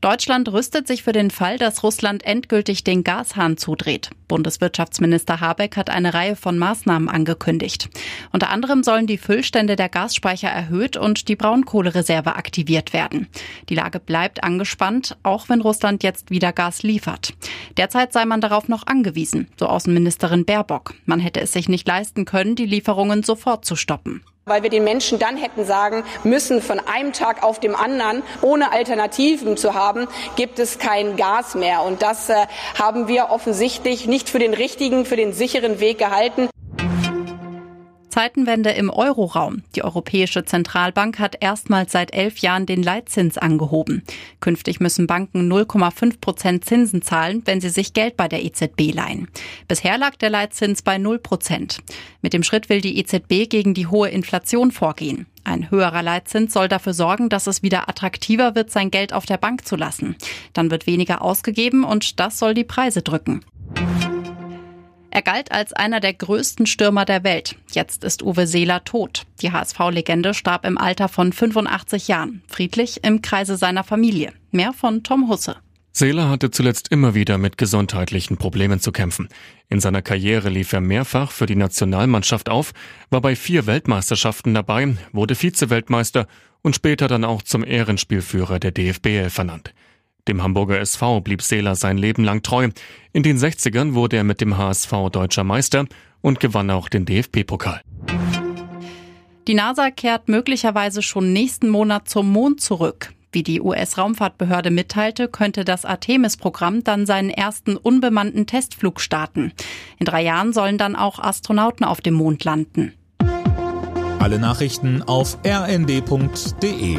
Deutschland rüstet sich für den Fall, dass Russland endgültig den Gashahn zudreht. Bundeswirtschaftsminister Habeck hat eine Reihe von Maßnahmen angekündigt. Unter anderem sollen die Füllstände der Gasspeicher erhöht und die Braunkohlereserve aktiviert werden. Die Lage bleibt angespannt, auch wenn Russland jetzt wieder Gas liefert. Derzeit sei man darauf noch angewiesen, so Außenministerin Baerbock. Man hätte es sich nicht leisten können, die Lieferungen sofort zu stoppen weil wir den Menschen dann hätten sagen müssen, von einem Tag auf dem anderen, ohne Alternativen zu haben, gibt es kein Gas mehr. Und das äh, haben wir offensichtlich nicht für den richtigen, für den sicheren Weg gehalten. Zeitenwende im Euroraum. Die Europäische Zentralbank hat erstmals seit elf Jahren den Leitzins angehoben. Künftig müssen Banken 0,5 Prozent Zinsen zahlen, wenn sie sich Geld bei der EZB leihen. Bisher lag der Leitzins bei 0 Prozent. Mit dem Schritt will die EZB gegen die hohe Inflation vorgehen. Ein höherer Leitzins soll dafür sorgen, dass es wieder attraktiver wird, sein Geld auf der Bank zu lassen. Dann wird weniger ausgegeben und das soll die Preise drücken. Er galt als einer der größten Stürmer der Welt. Jetzt ist Uwe Seeler tot. Die HSV-Legende starb im Alter von 85 Jahren, friedlich im Kreise seiner Familie. Mehr von Tom Husse. Seeler hatte zuletzt immer wieder mit gesundheitlichen Problemen zu kämpfen. In seiner Karriere lief er mehrfach für die Nationalmannschaft auf, war bei vier Weltmeisterschaften dabei, wurde Vize-Weltmeister und später dann auch zum Ehrenspielführer der DFBL vernannt. Dem Hamburger SV blieb Seeler sein Leben lang treu. In den 60ern wurde er mit dem HSV deutscher Meister und gewann auch den DFB-Pokal. Die NASA kehrt möglicherweise schon nächsten Monat zum Mond zurück. Wie die US-Raumfahrtbehörde mitteilte, könnte das Artemis-Programm dann seinen ersten unbemannten Testflug starten. In drei Jahren sollen dann auch Astronauten auf dem Mond landen. Alle Nachrichten auf rnd.de